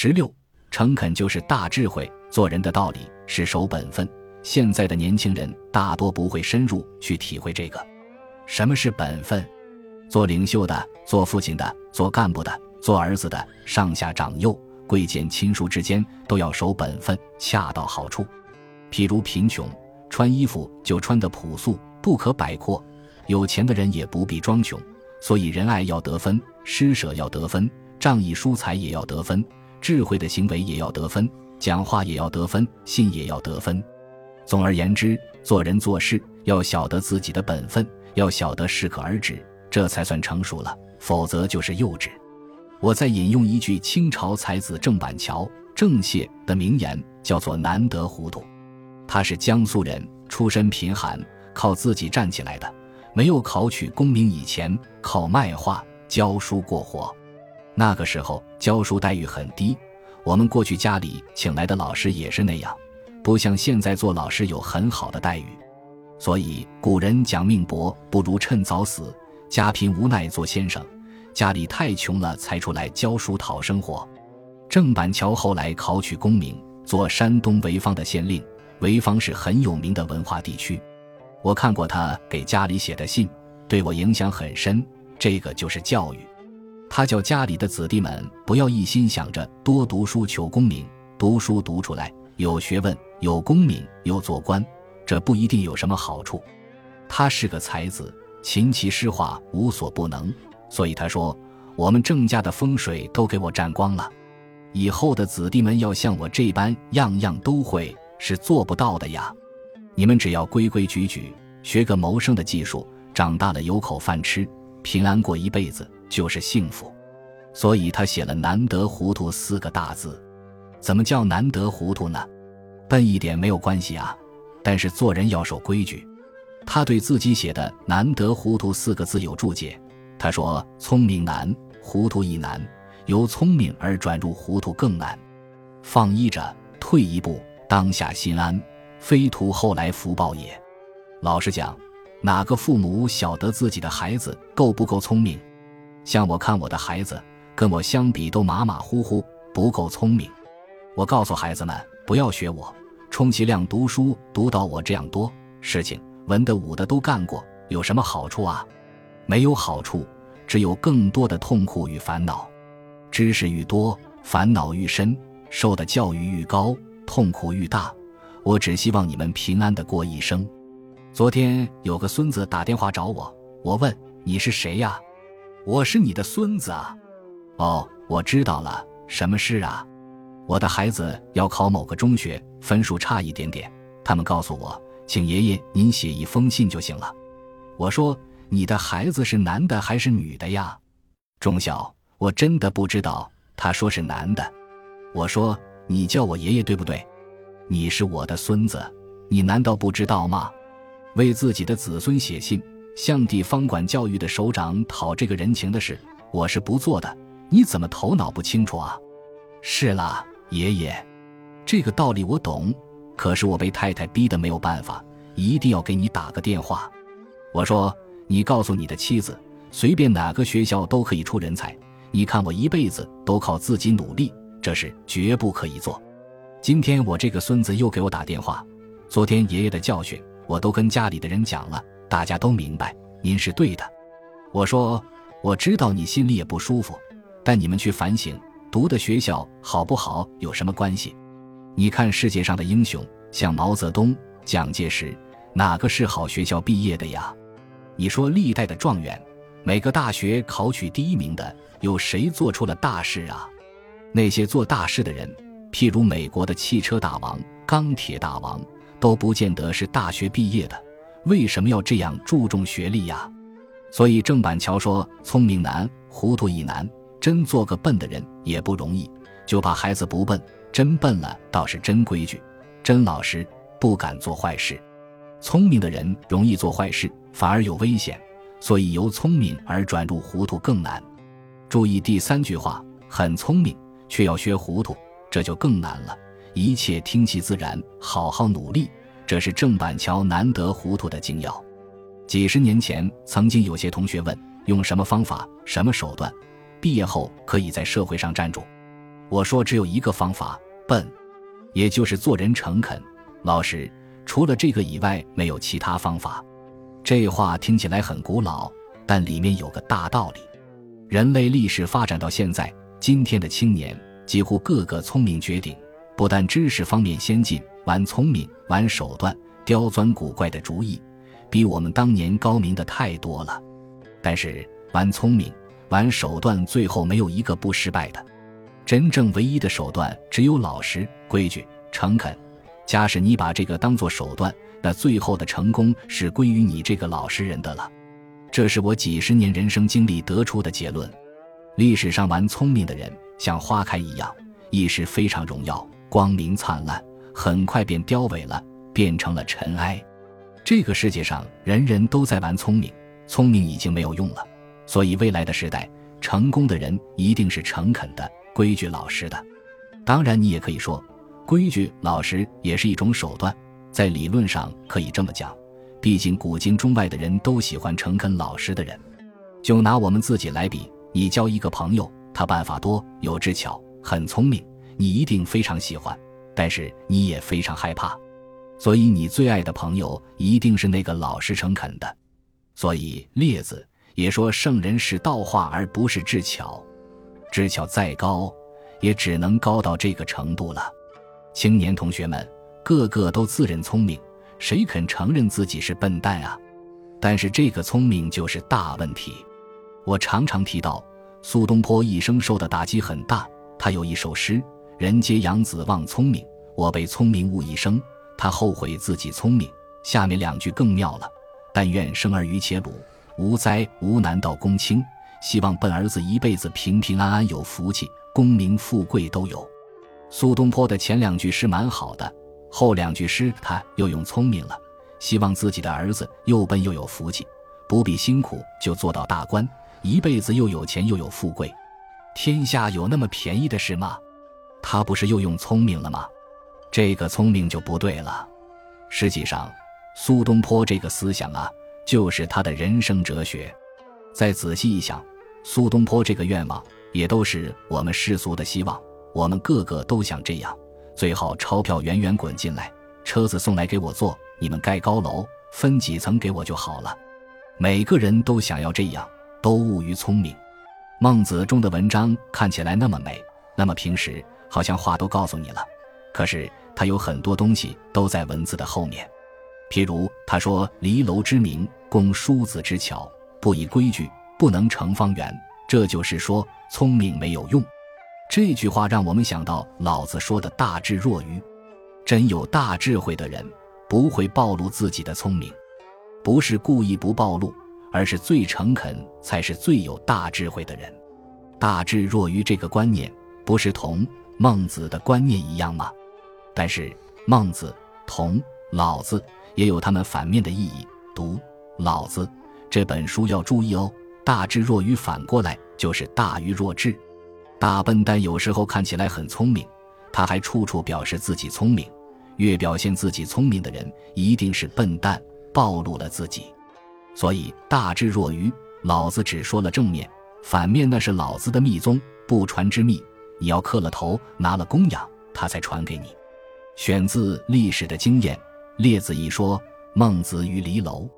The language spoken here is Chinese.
十六，诚恳就是大智慧。做人的道理是守本分。现在的年轻人大多不会深入去体会这个。什么是本分？做领袖的、做父亲的、做干部的、做儿子的，上下长幼、贵贱亲疏之间都要守本分，恰到好处。譬如贫穷，穿衣服就穿得朴素，不可摆阔；有钱的人也不必装穷。所以仁爱要得分，施舍要得分，仗义疏财也要得分，智慧的行为也要得分，讲话也要得分，信也要得分。总而言之，做人做事要晓得自己的本分，要晓得适可而止，这才算成熟了，否则就是幼稚。我再引用一句清朝才子郑板桥郑燮的名言，叫做“难得糊涂”。他是江苏人，出身贫寒，靠自己站起来的，没有考取功名以前，靠卖画教书过活。那个时候教书待遇很低，我们过去家里请来的老师也是那样。不像现在做老师有很好的待遇，所以古人讲命薄不如趁早死，家贫无奈做先生，家里太穷了才出来教书讨生活。郑板桥后来考取功名，做山东潍坊的县令，潍坊是很有名的文化地区。我看过他给家里写的信，对我影响很深。这个就是教育，他叫家里的子弟们不要一心想着多读书求功名，读书读出来有学问。有功名又做官，这不一定有什么好处。他是个才子，琴棋诗画无所不能，所以他说：“我们郑家的风水都给我占光了，以后的子弟们要像我这般样样都会，是做不到的呀。你们只要规规矩矩，学个谋生的技术，长大了有口饭吃，平安过一辈子就是幸福。”所以他写了“难得糊涂”四个大字。怎么叫难得糊涂呢？笨一点没有关系啊，但是做人要守规矩。他对自己写的“难得糊涂”四个字有注解，他说：“聪明难，糊涂亦难；由聪明而转入糊涂更难。放依着，退一步，当下心安，非图后来福报也。”老实讲，哪个父母晓得自己的孩子够不够聪明？像我看我的孩子，跟我相比都马马虎虎，不够聪明。我告诉孩子们，不要学我。充其量读书读到我这样多事情文的武的都干过，有什么好处啊？没有好处，只有更多的痛苦与烦恼。知识愈多，烦恼愈深，受的教育愈高，痛苦愈大。我只希望你们平安的过一生。昨天有个孙子打电话找我，我问你是谁呀？我是你的孙子啊。哦，我知道了，什么事啊？我的孩子要考某个中学，分数差一点点。他们告诉我，请爷爷您写一封信就行了。我说：“你的孩子是男的还是女的呀？”中校，我真的不知道。他说是男的。我说：“你叫我爷爷对不对？你是我的孙子，你难道不知道吗？为自己的子孙写信，向地方管教育的首长讨这个人情的事，我是不做的。你怎么头脑不清楚啊？是啦。”爷爷，这个道理我懂，可是我被太太逼得没有办法，一定要给你打个电话。我说：“你告诉你的妻子，随便哪个学校都可以出人才。你看我一辈子都靠自己努力，这事绝不可以做。”今天我这个孙子又给我打电话，昨天爷爷的教训我都跟家里的人讲了，大家都明白，您是对的。我说：“我知道你心里也不舒服，但你们去反省。”读的学校好不好有什么关系？你看世界上的英雄，像毛泽东、蒋介石，哪个是好学校毕业的呀？你说历代的状元，每个大学考取第一名的，有谁做出了大事啊？那些做大事的人，譬如美国的汽车大王、钢铁大王，都不见得是大学毕业的。为什么要这样注重学历呀？所以郑板桥说：“聪明难，糊涂亦难。”真做个笨的人也不容易，就怕孩子不笨，真笨了倒是真规矩、真老实，不敢做坏事。聪明的人容易做坏事，反而有危险，所以由聪明而转入糊涂更难。注意第三句话，很聪明却要学糊涂，这就更难了。一切听其自然，好好努力，这是郑板桥难得糊涂的精要。几十年前，曾经有些同学问，用什么方法、什么手段？毕业后可以在社会上站住，我说只有一个方法，笨，也就是做人诚恳、老实，除了这个以外没有其他方法。这话听起来很古老，但里面有个大道理。人类历史发展到现在，今天的青年几乎个个聪明绝顶，不但知识方面先进，玩聪明、玩手段、刁钻古怪的主意，比我们当年高明的太多了。但是玩聪明、玩手段，最后没有一个不失败的。真正唯一的手段只有老实、规矩、诚恳。假使你把这个当做手段，那最后的成功是归于你这个老实人的了。这是我几十年人生经历得出的结论。历史上玩聪明的人像花开一样，一时非常荣耀、光明灿烂，很快便凋萎了，变成了尘埃。这个世界上人人都在玩聪明，聪明已经没有用了。所以未来的时代，成功的人一定是诚恳的。规矩老实的，当然你也可以说，规矩老实也是一种手段，在理论上可以这么讲。毕竟古今中外的人都喜欢诚恳老实的人。就拿我们自己来比，你交一个朋友，他办法多，有智巧，很聪明，你一定非常喜欢，但是你也非常害怕。所以你最爱的朋友一定是那个老实诚恳的。所以列子也说，圣人是道化而不是智巧。智巧再高，也只能高到这个程度了。青年同学们个个都自认聪明，谁肯承认自己是笨蛋啊？但是这个聪明就是大问题。我常常提到，苏东坡一生受的打击很大。他有一首诗：“人皆养子望聪明，我被聪明误一生。”他后悔自己聪明。下面两句更妙了：“但愿生儿于且鲁，无灾无难到公卿。”希望笨儿子一辈子平平安安有福气，功名富贵都有。苏东坡的前两句诗蛮好的，后两句诗他又用聪明了。希望自己的儿子又笨又有福气，不必辛苦就做到大官，一辈子又有钱又有富贵。天下有那么便宜的事吗？他不是又用聪明了吗？这个聪明就不对了。实际上，苏东坡这个思想啊，就是他的人生哲学。再仔细一想，苏东坡这个愿望也都是我们世俗的希望。我们个个都想这样，最好钞票源源滚进来，车子送来给我坐，你们盖高楼分几层给我就好了。每个人都想要这样，都误于聪明。孟子中的文章看起来那么美，那么平实，好像话都告诉你了。可是他有很多东西都在文字的后面，譬如他说：“离楼之名，供叔子之巧。”不以规矩，不能成方圆。这就是说，聪明没有用。这句话让我们想到老子说的大智若愚。真有大智慧的人，不会暴露自己的聪明，不是故意不暴露，而是最诚恳才是最有大智慧的人。大智若愚这个观念，不是同孟子的观念一样吗？但是孟子、同老子也有他们反面的意义。读老子。这本书要注意哦，大智若愚反过来就是大愚若智。大笨蛋有时候看起来很聪明，他还处处表示自己聪明。越表现自己聪明的人，一定是笨蛋，暴露了自己。所以大智若愚，老子只说了正面，反面那是老子的密宗不传之秘，你要磕了头拿了供养，他才传给你。选自历史的经验，列子一说，孟子于离楼。